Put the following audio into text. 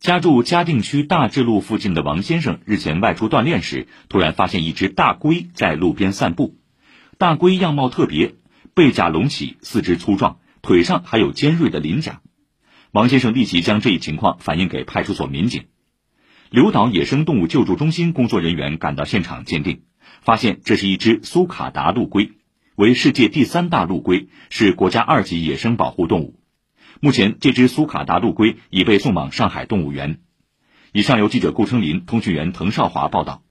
家住嘉定区大智路附近的王先生日前外出锻炼时，突然发现一只大龟在路边散步。大龟样貌特别，背甲隆起，四肢粗壮，腿上还有尖锐的鳞甲。王先生立即将这一情况反映给派出所民警。刘岛野生动物救助中心工作人员赶到现场鉴定，发现这是一只苏卡达陆龟，为世界第三大陆龟，是国家二级野生保护动物。目前，这只苏卡达陆龟已被送往上海动物园。以上由记者顾春林、通讯员滕少华报道。